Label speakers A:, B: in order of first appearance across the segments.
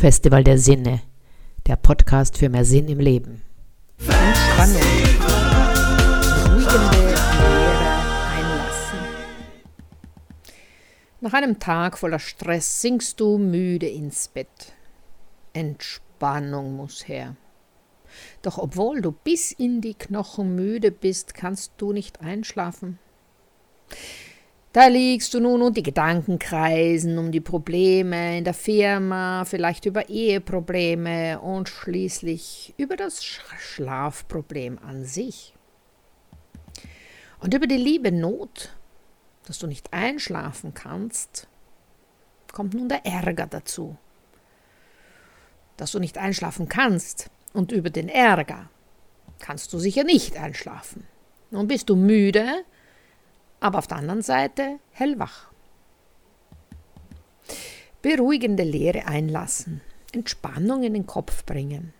A: Festival der Sinne, der Podcast für mehr Sinn im Leben. Entspannung, ruhigende Leere einlassen. Nach einem Tag voller Stress sinkst du müde ins Bett. Entspannung muss her. Doch obwohl du bis in die Knochen müde bist, kannst du nicht einschlafen. Da liegst du nun und die Gedanken kreisen um die Probleme in der Firma, vielleicht über Eheprobleme und schließlich über das Schlafproblem an sich. Und über die liebe Not, dass du nicht einschlafen kannst, kommt nun der Ärger dazu. Dass du nicht einschlafen kannst und über den Ärger kannst du sicher nicht einschlafen. Nun bist du müde, aber auf der anderen Seite hellwach. Beruhigende Lehre einlassen, Entspannung in den Kopf bringen.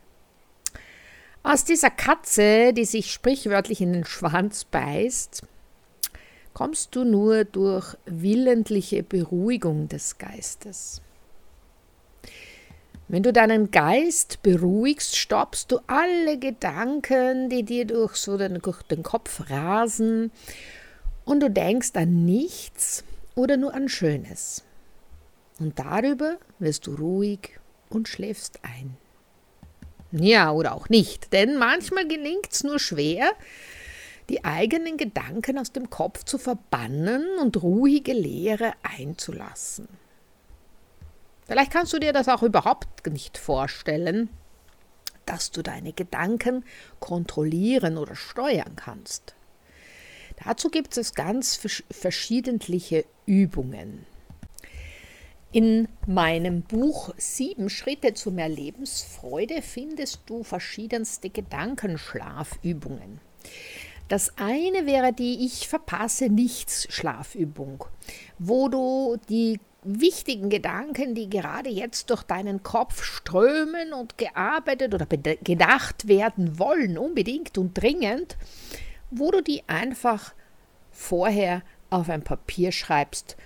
A: Aus dieser Katze, die sich sprichwörtlich in den Schwanz beißt, kommst du nur durch willentliche Beruhigung des Geistes. Wenn du deinen Geist beruhigst, stoppst du alle Gedanken, die dir durch so den, durch den Kopf rasen und du denkst an nichts oder nur an Schönes. Und darüber wirst du ruhig und schläfst ein. Ja, oder auch nicht, denn manchmal gelingt es nur schwer, die eigenen Gedanken aus dem Kopf zu verbannen und ruhige Leere einzulassen. Vielleicht kannst du dir das auch überhaupt nicht vorstellen, dass du deine Gedanken kontrollieren oder steuern kannst. Dazu gibt es ganz verschiedentliche Übungen. In meinem Buch Sieben Schritte zu mehr Lebensfreude findest du verschiedenste Gedankenschlafübungen. Das eine wäre die Ich verpasse nichts Schlafübung, wo du die wichtigen Gedanken, die gerade jetzt durch deinen Kopf strömen und gearbeitet oder gedacht werden wollen, unbedingt und dringend, wo du die einfach vorher auf ein Papier schreibst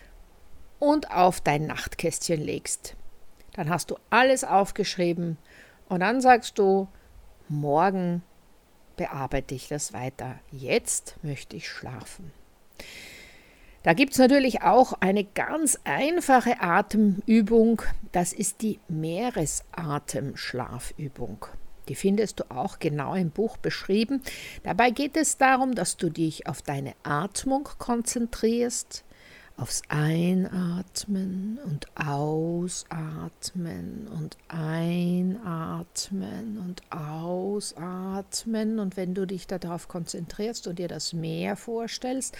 A: und auf dein Nachtkästchen legst. Dann hast du alles aufgeschrieben und dann sagst du, morgen bearbeite ich das weiter. Jetzt möchte ich schlafen. Da gibt es natürlich auch eine ganz einfache Atemübung, das ist die Meeresatemschlafübung. Die findest du auch genau im Buch beschrieben. Dabei geht es darum, dass du dich auf deine Atmung konzentrierst, aufs Einatmen und Ausatmen und Einatmen und Ausatmen. Und wenn du dich darauf konzentrierst und dir das Meer vorstellst,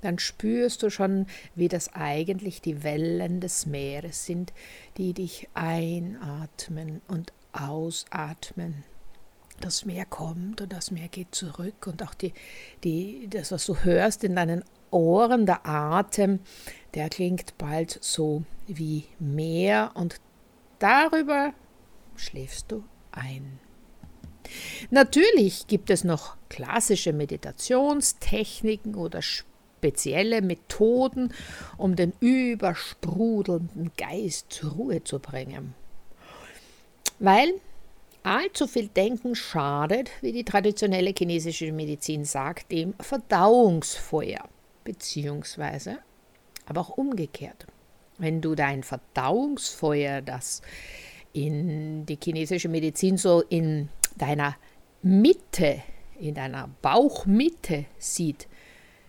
A: dann spürst du schon, wie das eigentlich die Wellen des Meeres sind, die dich einatmen und ausatmen. Das Meer kommt und das Meer geht zurück und auch die, die, das, was du hörst in deinen Ohren, der Atem, der klingt bald so wie Meer und darüber schläfst du ein. Natürlich gibt es noch klassische Meditationstechniken oder spezielle Methoden, um den übersprudelnden Geist zur Ruhe zu bringen. Weil allzu viel Denken schadet, wie die traditionelle chinesische Medizin sagt, dem Verdauungsfeuer, beziehungsweise aber auch umgekehrt. Wenn du dein Verdauungsfeuer, das in die chinesische Medizin so in deiner Mitte, in deiner Bauchmitte sieht,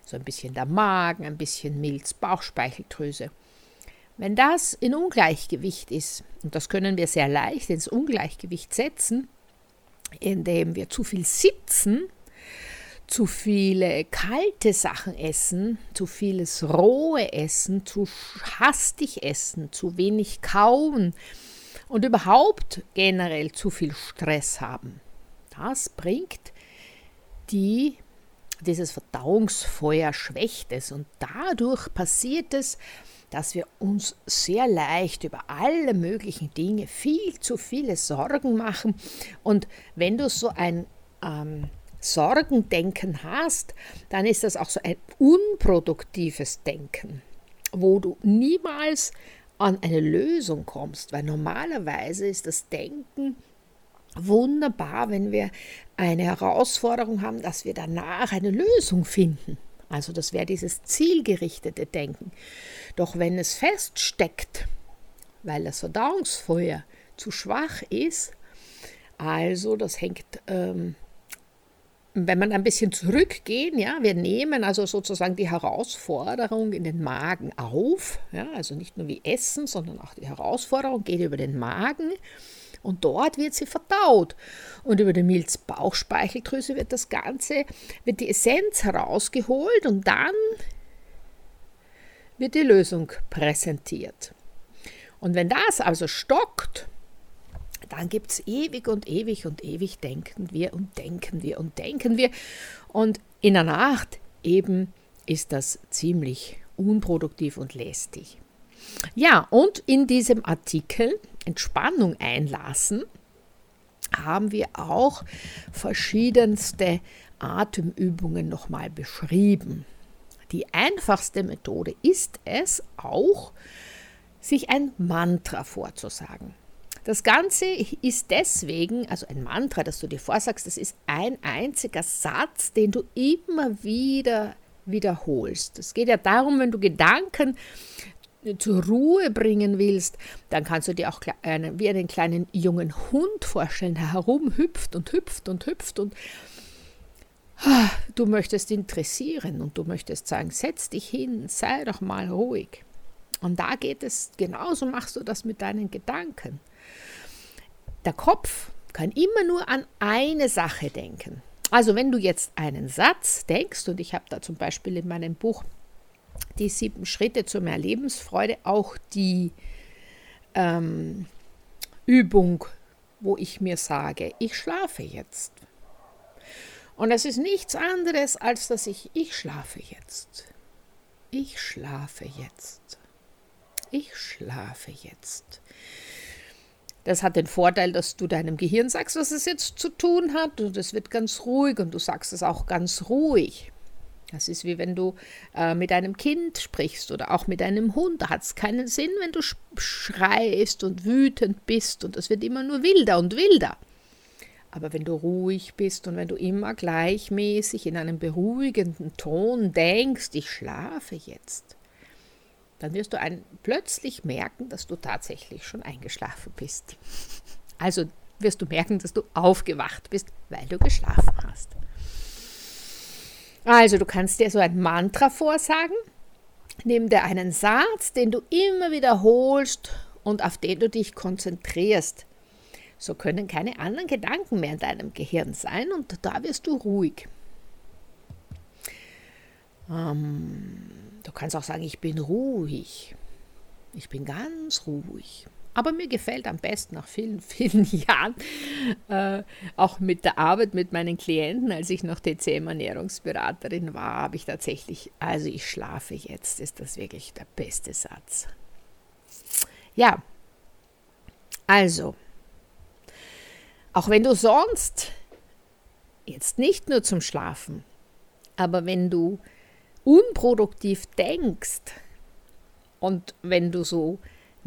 A: so ein bisschen der Magen, ein bisschen Milz, Bauchspeicheldrüse, wenn das in Ungleichgewicht ist, und das können wir sehr leicht ins Ungleichgewicht setzen, indem wir zu viel sitzen, zu viele kalte Sachen essen, zu vieles rohe Essen, zu hastig essen, zu wenig kauen und überhaupt generell zu viel Stress haben. Das bringt die, dieses Verdauungsfeuer schwächt es und dadurch passiert es, dass wir uns sehr leicht über alle möglichen Dinge viel zu viele Sorgen machen. Und wenn du so ein ähm, Sorgendenken hast, dann ist das auch so ein unproduktives Denken, wo du niemals an eine Lösung kommst, weil normalerweise ist das Denken wunderbar, wenn wir eine Herausforderung haben, dass wir danach eine Lösung finden. Also das wäre dieses zielgerichtete Denken. Doch wenn es feststeckt, weil das Verdauungsfeuer zu schwach ist, also das hängt ähm, wenn man ein bisschen zurückgehen, ja, wir nehmen also sozusagen die Herausforderung in den Magen auf, ja, also nicht nur wie Essen, sondern auch die Herausforderung geht über den Magen und dort wird sie verdaut. Und über die Milz-Bauchspeicheldrüse wird das Ganze, wird die Essenz herausgeholt und dann wird die Lösung präsentiert. Und wenn das also stockt, dann gibt es ewig und ewig und ewig denken wir und denken wir und denken wir. Und in der Nacht eben ist das ziemlich unproduktiv und lästig. Ja, und in diesem Artikel Entspannung einlassen haben wir auch verschiedenste Atemübungen nochmal beschrieben. Die einfachste Methode ist es auch, sich ein Mantra vorzusagen. Das Ganze ist deswegen, also ein Mantra, das du dir vorsagst, das ist ein einziger Satz, den du immer wieder wiederholst. Es geht ja darum, wenn du Gedanken zur Ruhe bringen willst, dann kannst du dir auch einen, wie einen kleinen jungen Hund vorstellen, der herumhüpft und hüpft und hüpft und ah, du möchtest interessieren und du möchtest sagen, setz dich hin, sei doch mal ruhig. Und da geht es, genauso machst du das mit deinen Gedanken. Der Kopf kann immer nur an eine Sache denken. Also wenn du jetzt einen Satz denkst, und ich habe da zum Beispiel in meinem Buch die sieben Schritte zu mehr Lebensfreude auch die ähm, Übung, wo ich mir sage, ich schlafe jetzt. Und es ist nichts anderes, als dass ich, ich schlafe jetzt. Ich schlafe jetzt. Ich schlafe jetzt. Das hat den Vorteil, dass du deinem Gehirn sagst, was es jetzt zu tun hat und es wird ganz ruhig und du sagst es auch ganz ruhig. Das ist wie wenn du äh, mit einem Kind sprichst oder auch mit einem Hund. Da hat es keinen Sinn, wenn du schreist und wütend bist und es wird immer nur wilder und wilder. Aber wenn du ruhig bist und wenn du immer gleichmäßig in einem beruhigenden Ton denkst, ich schlafe jetzt, dann wirst du ein, plötzlich merken, dass du tatsächlich schon eingeschlafen bist. Also wirst du merken, dass du aufgewacht bist, weil du geschlafen hast. Also du kannst dir so ein Mantra vorsagen. Nimm dir einen Satz, den du immer wiederholst und auf den du dich konzentrierst. So können keine anderen Gedanken mehr in deinem Gehirn sein und da wirst du ruhig. Ähm, Du kannst auch sagen, ich bin ruhig. Ich bin ganz ruhig. Aber mir gefällt am besten nach vielen, vielen Jahren, äh, auch mit der Arbeit mit meinen Klienten, als ich noch TCM-Ernährungsberaterin war, habe ich tatsächlich, also ich schlafe jetzt, ist das wirklich der beste Satz. Ja, also, auch wenn du sonst jetzt nicht nur zum Schlafen, aber wenn du unproduktiv denkst und wenn du so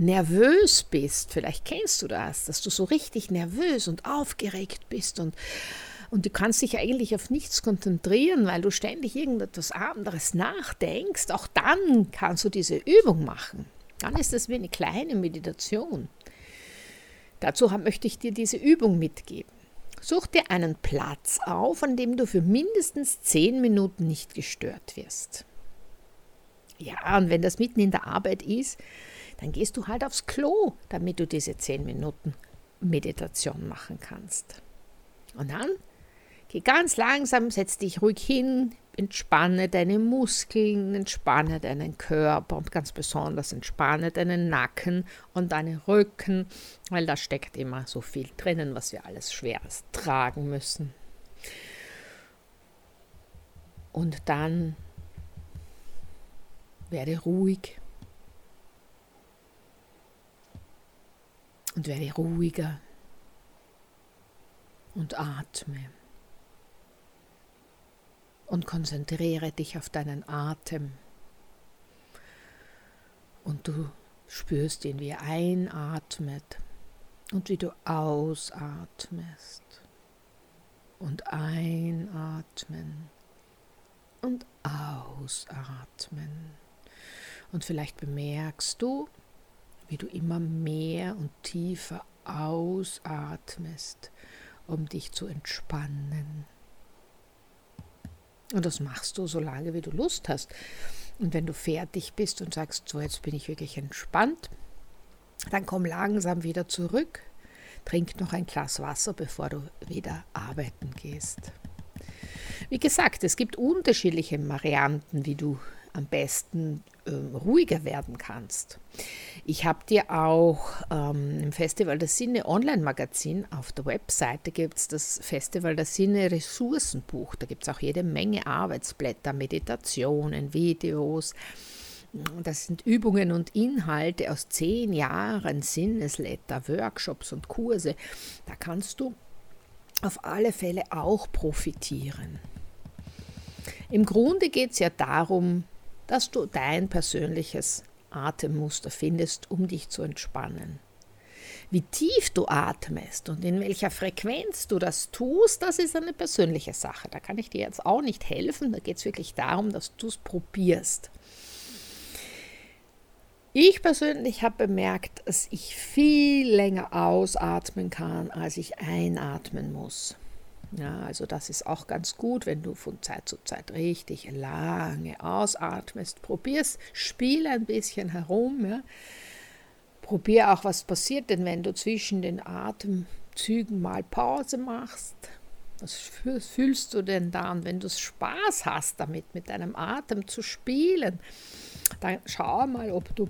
A: nervös bist, vielleicht kennst du das, dass du so richtig nervös und aufgeregt bist und, und du kannst dich eigentlich auf nichts konzentrieren, weil du ständig irgendetwas anderes nachdenkst, auch dann kannst du diese Übung machen. Dann ist das wie eine kleine Meditation. Dazu möchte ich dir diese Übung mitgeben. Such dir einen Platz auf, an dem du für mindestens zehn Minuten nicht gestört wirst. Ja, und wenn das mitten in der Arbeit ist, dann gehst du halt aufs Klo, damit du diese zehn Minuten Meditation machen kannst. Und dann geh ganz langsam, setz dich ruhig hin, entspanne deine Muskeln, entspanne deinen Körper und ganz besonders entspanne deinen Nacken und deinen Rücken, weil da steckt immer so viel drinnen, was wir alles Schweres tragen müssen. Und dann werde ruhig und werde ruhiger und atme und konzentriere dich auf deinen Atem. Und du spürst ihn, wie er einatmet und wie du ausatmest. Und einatmen und ausatmen. Und vielleicht bemerkst du, wie du immer mehr und tiefer ausatmest, um dich zu entspannen. Und das machst du so lange, wie du Lust hast. Und wenn du fertig bist und sagst, so jetzt bin ich wirklich entspannt, dann komm langsam wieder zurück, trink noch ein Glas Wasser, bevor du wieder arbeiten gehst. Wie gesagt, es gibt unterschiedliche Varianten, wie du am besten äh, ruhiger werden kannst. Ich habe dir auch ähm, im Festival der Sinne Online-Magazin auf der Webseite gibt es das Festival der Sinne Ressourcenbuch. Da gibt es auch jede Menge Arbeitsblätter, Meditationen, Videos. Das sind Übungen und Inhalte aus zehn Jahren Sinnesletter, Workshops und Kurse. Da kannst du auf alle Fälle auch profitieren. Im Grunde geht es ja darum, dass du dein persönliches Atemmuster findest, um dich zu entspannen. Wie tief du atmest und in welcher Frequenz du das tust, das ist eine persönliche Sache. Da kann ich dir jetzt auch nicht helfen. Da geht es wirklich darum, dass du es probierst. Ich persönlich habe bemerkt, dass ich viel länger ausatmen kann, als ich einatmen muss. Ja, also das ist auch ganz gut, wenn du von Zeit zu Zeit richtig lange ausatmest. Probier's, spiel ein bisschen herum. Ja. Probier auch, was passiert denn, wenn du zwischen den Atemzügen mal Pause machst. Was fühlst du denn dann, wenn du Spaß hast damit, mit deinem Atem zu spielen? Dann schau mal, ob du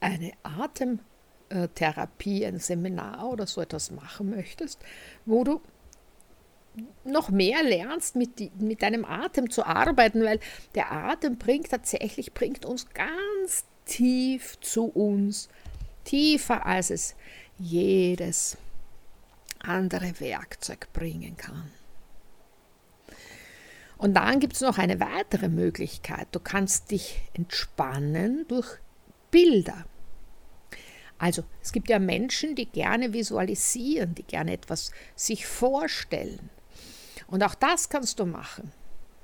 A: eine Atemtherapie, ein Seminar oder so etwas machen möchtest, wo du noch mehr lernst, mit, mit deinem Atem zu arbeiten, weil der Atem bringt tatsächlich, bringt uns ganz tief zu uns, tiefer als es jedes andere Werkzeug bringen kann. Und dann gibt es noch eine weitere Möglichkeit. Du kannst dich entspannen durch Bilder. Also es gibt ja Menschen, die gerne visualisieren, die gerne etwas sich vorstellen. Und auch das kannst du machen.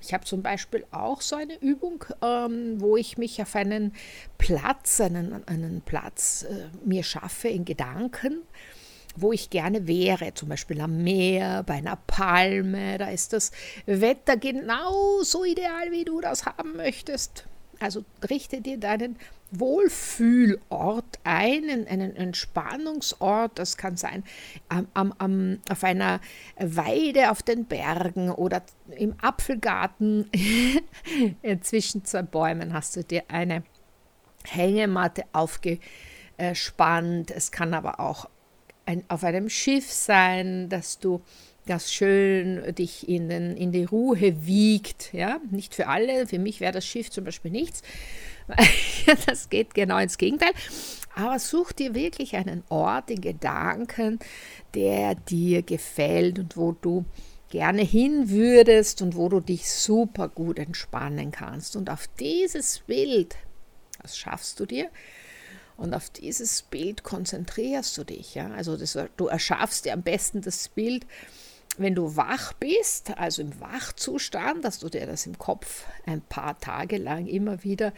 A: Ich habe zum Beispiel auch so eine Übung, ähm, wo ich mich auf einen Platz, einen, einen Platz äh, mir schaffe in Gedanken, wo ich gerne wäre, zum Beispiel am Meer, bei einer Palme, da ist das Wetter genau so ideal, wie du das haben möchtest. Also richte dir deinen Wohlfühlort ein, einen Entspannungsort. Das kann sein am, am, auf einer Weide auf den Bergen oder im Apfelgarten zwischen zwei Bäumen hast du dir eine Hängematte aufgespannt. Es kann aber auch ein, auf einem Schiff sein, dass du das schön dich in, den, in die Ruhe wiegt. Ja? Nicht für alle, für mich wäre das Schiff zum Beispiel nichts. das geht genau ins Gegenteil. Aber such dir wirklich einen Ort in Gedanken, der dir gefällt und wo du gerne hin würdest und wo du dich super gut entspannen kannst. Und auf dieses Bild, das schaffst du dir, und auf dieses Bild konzentrierst du dich. Ja? Also das, du erschaffst dir am besten das Bild, wenn du wach bist, also im Wachzustand, dass du dir das im Kopf ein paar Tage lang immer wieder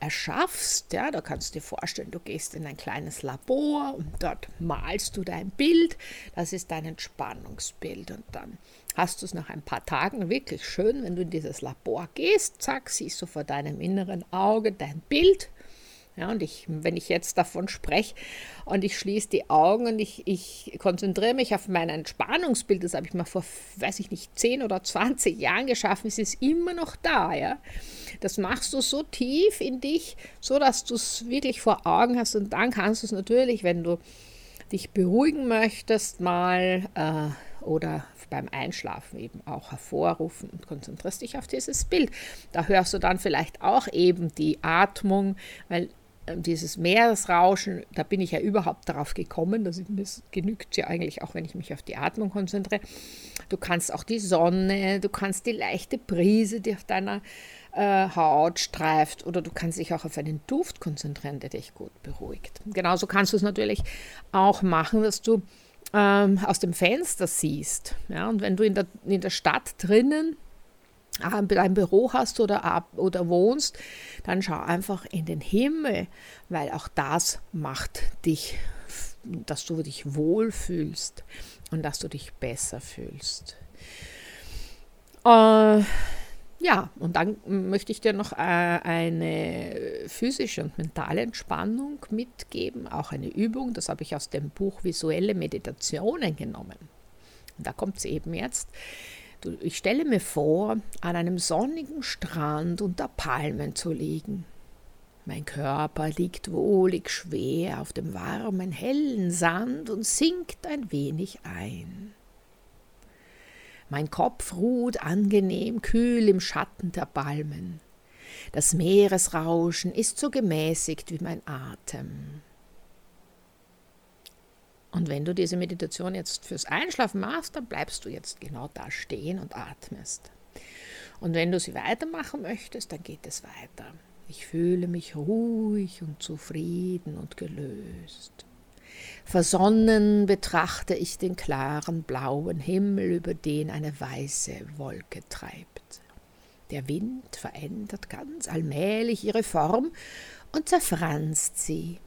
A: erschaffst, ja, da kannst du dir vorstellen, du gehst in ein kleines Labor und dort malst du dein Bild, das ist dein Entspannungsbild. Und dann hast du es nach ein paar Tagen wirklich schön, wenn du in dieses Labor gehst, zack, siehst du vor deinem inneren Auge dein Bild ja, und ich, wenn ich jetzt davon spreche und ich schließe die Augen und ich, ich konzentriere mich auf mein Entspannungsbild, das habe ich mal vor, weiß ich nicht, 10 oder 20 Jahren geschaffen, es ist immer noch da. Ja? Das machst du so tief in dich, so dass du es wirklich vor Augen hast und dann kannst du es natürlich, wenn du dich beruhigen möchtest, mal äh, oder beim Einschlafen eben auch hervorrufen und konzentrierst dich auf dieses Bild. Da hörst du dann vielleicht auch eben die Atmung, weil dieses Meeresrauschen, da bin ich ja überhaupt darauf gekommen, das, das genügt ja eigentlich auch, wenn ich mich auf die Atmung konzentriere. Du kannst auch die Sonne, du kannst die leichte Brise, die auf deiner äh, Haut streift, oder du kannst dich auch auf einen Duft konzentrieren, der dich gut beruhigt. Genauso kannst du es natürlich auch machen, dass du ähm, aus dem Fenster siehst. Ja? Und wenn du in der, in der Stadt drinnen ein Büro hast oder, oder wohnst, dann schau einfach in den Himmel, weil auch das macht dich, dass du dich wohlfühlst und dass du dich besser fühlst. Äh, ja, und dann möchte ich dir noch äh, eine physische und mentale Entspannung mitgeben, auch eine Übung, das habe ich aus dem Buch Visuelle Meditationen genommen. Und da kommt es eben jetzt. Ich stelle mir vor, an einem sonnigen Strand unter Palmen zu liegen. Mein Körper liegt wohlig schwer auf dem warmen, hellen Sand und sinkt ein wenig ein. Mein Kopf ruht angenehm kühl im Schatten der Palmen. Das Meeresrauschen ist so gemäßigt wie mein Atem. Und wenn du diese Meditation jetzt fürs Einschlafen machst, dann bleibst du jetzt genau da stehen und atmest. Und wenn du sie weitermachen möchtest, dann geht es weiter. Ich fühle mich ruhig und zufrieden und gelöst. Versonnen betrachte ich den klaren blauen Himmel, über den eine weiße Wolke treibt. Der Wind verändert ganz allmählich ihre Form und zerfranst sie.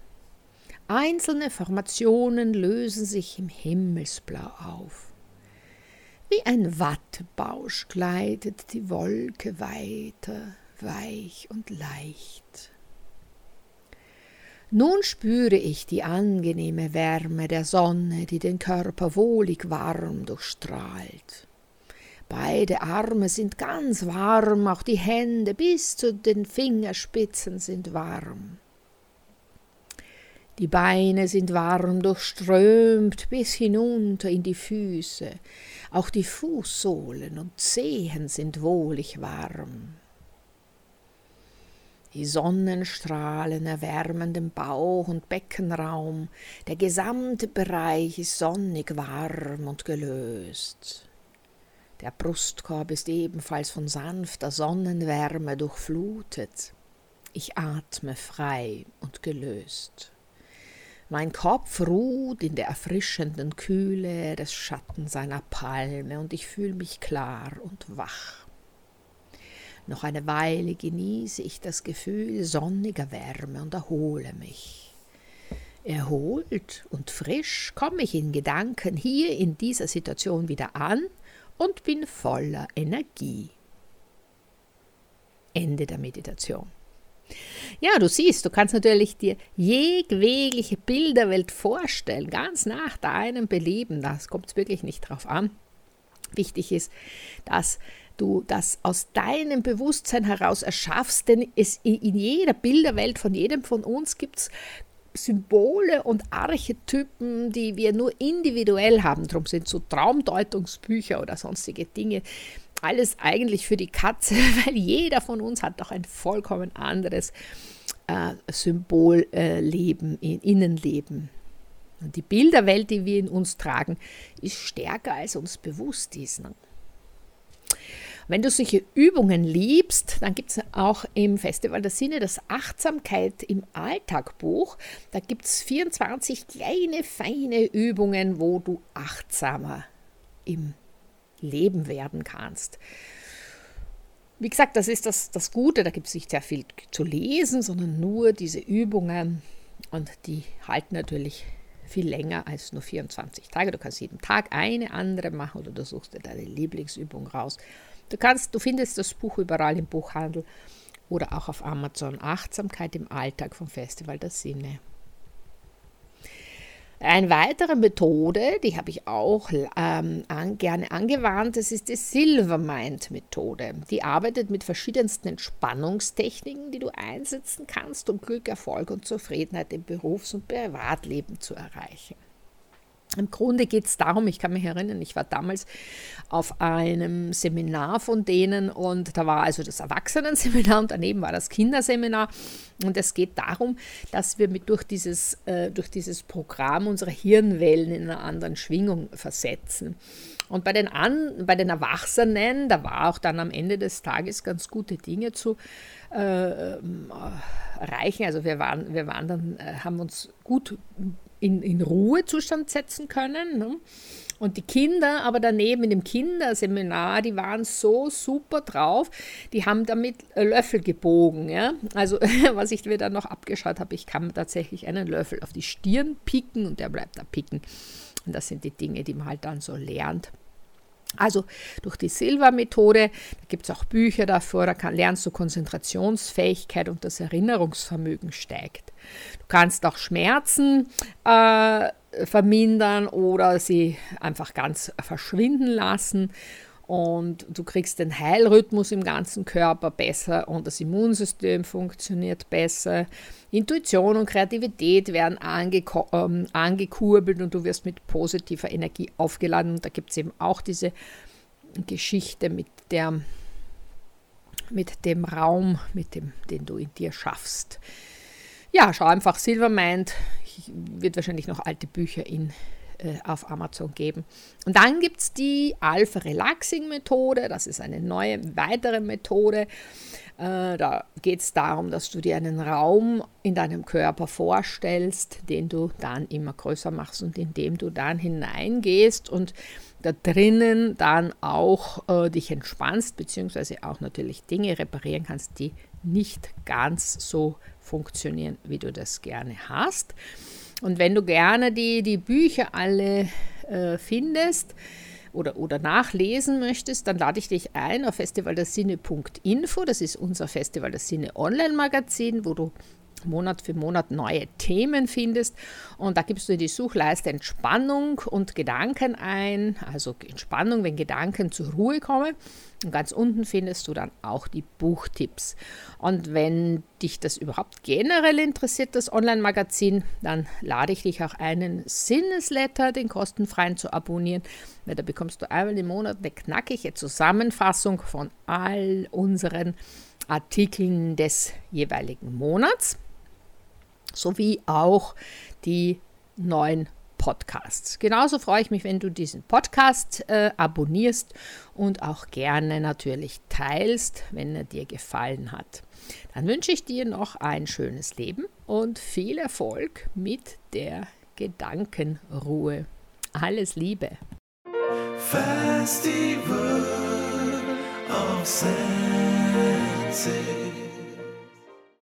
A: Einzelne Formationen lösen sich im Himmelsblau auf. Wie ein Wattebausch gleitet die Wolke weiter, weich und leicht. Nun spüre ich die angenehme Wärme der Sonne, die den Körper wohlig warm durchstrahlt. Beide Arme sind ganz warm, auch die Hände bis zu den Fingerspitzen sind warm. Die Beine sind warm durchströmt bis hinunter in die Füße, auch die Fußsohlen und Zehen sind wohlig warm. Die Sonnenstrahlen erwärmen den Bauch- und Beckenraum, der gesamte Bereich ist sonnig warm und gelöst. Der Brustkorb ist ebenfalls von sanfter Sonnenwärme durchflutet. Ich atme frei und gelöst. Mein Kopf ruht in der erfrischenden Kühle des Schattens einer Palme und ich fühle mich klar und wach. Noch eine Weile genieße ich das Gefühl sonniger Wärme und erhole mich. Erholt und frisch komme ich in Gedanken hier in dieser Situation wieder an und bin voller Energie. Ende der Meditation. Ja, du siehst, du kannst natürlich dir jegliche Bilderwelt vorstellen, ganz nach deinem Beleben. Das kommt es wirklich nicht drauf an. Wichtig ist, dass du das aus deinem Bewusstsein heraus erschaffst, denn es in jeder Bilderwelt von jedem von uns gibt es Symbole und Archetypen, die wir nur individuell haben. Darum sind so Traumdeutungsbücher oder sonstige Dinge alles eigentlich für die Katze, weil jeder von uns hat doch ein vollkommen anderes Symbolleben, äh, Innenleben. Und die Bilderwelt, die wir in uns tragen, ist stärker, als uns bewusst ist. Ne? Wenn du solche Übungen liebst, dann gibt es auch im Festival der Sinne das Achtsamkeit im Alltagbuch. Da gibt es 24 kleine, feine Übungen, wo du achtsamer im Leben werden kannst. Wie gesagt, das ist das, das Gute, da gibt es nicht sehr viel zu lesen, sondern nur diese Übungen und die halten natürlich viel länger als nur 24 Tage. Du kannst jeden Tag eine andere machen oder du suchst dir deine Lieblingsübung raus. Du kannst, du findest das Buch überall im Buchhandel oder auch auf Amazon Achtsamkeit im Alltag vom Festival der Sinne. Eine weitere Methode, die habe ich auch ähm, an, gerne angewandt, das ist die Silvermind-Methode. Die arbeitet mit verschiedensten Entspannungstechniken, die du einsetzen kannst, um Glück, Erfolg und Zufriedenheit im Berufs- und Privatleben zu erreichen. Im Grunde geht es darum, ich kann mich erinnern, ich war damals auf einem Seminar von denen und da war also das Erwachsenenseminar und daneben war das Kinderseminar. Und es geht darum, dass wir mit durch, dieses, äh, durch dieses Programm unsere Hirnwellen in einer anderen Schwingung versetzen. Und bei den, An bei den Erwachsenen, da war auch dann am Ende des Tages ganz gute Dinge zu äh, erreichen. Also wir waren, wir waren dann, äh, haben uns gut in, in Ruhezustand setzen können. Ne? Und die Kinder, aber daneben in dem Kinderseminar, die waren so super drauf, die haben damit Löffel gebogen. Ja? Also was ich mir dann noch abgeschaut habe, ich kann tatsächlich einen Löffel auf die Stirn picken und der bleibt da picken. Und das sind die Dinge, die man halt dann so lernt. Also durch die Silva-Methode, da gibt es auch Bücher davor, da kann, lernst du Konzentrationsfähigkeit und das Erinnerungsvermögen steigt. Du kannst auch Schmerzen äh, vermindern oder sie einfach ganz verschwinden lassen. Und du kriegst den Heilrhythmus im ganzen Körper besser und das Immunsystem funktioniert besser. Intuition und Kreativität werden ange ähm, angekurbelt und du wirst mit positiver Energie aufgeladen. Und da gibt es eben auch diese Geschichte mit, der, mit dem Raum, mit dem, den du in dir schaffst. Ja, schau einfach Silvermind. Wird wahrscheinlich noch alte Bücher in äh, auf Amazon geben. Und dann gibt es die Alpha Relaxing Methode. Das ist eine neue, weitere Methode. Äh, da geht es darum, dass du dir einen Raum in deinem Körper vorstellst, den du dann immer größer machst und in dem du dann hineingehst und da drinnen dann auch äh, dich entspannst, beziehungsweise auch natürlich Dinge reparieren kannst, die nicht ganz so funktionieren, wie du das gerne hast. Und wenn du gerne die, die Bücher alle äh, findest oder, oder nachlesen möchtest, dann lade ich dich ein auf festivaldersinne.info. Das ist unser Festival der Sinne Online-Magazin, wo du Monat für Monat neue Themen findest. Und da gibst du in die Suchleiste Entspannung und Gedanken ein. Also Entspannung, wenn Gedanken zur Ruhe kommen. Und ganz unten findest du dann auch die Buchtipps. Und wenn dich das überhaupt generell interessiert, das Online-Magazin, dann lade ich dich auch einen Sinnesletter, den kostenfreien, zu abonnieren. Weil da bekommst du einmal im Monat eine knackige Zusammenfassung von all unseren Artikeln des jeweiligen Monats sowie auch die neuen Podcasts. Genauso freue ich mich, wenn du diesen Podcast äh, abonnierst und auch gerne natürlich teilst, wenn er dir gefallen hat. Dann wünsche ich dir noch ein schönes Leben und viel Erfolg mit der Gedankenruhe. Alles Liebe. Festival of Senses.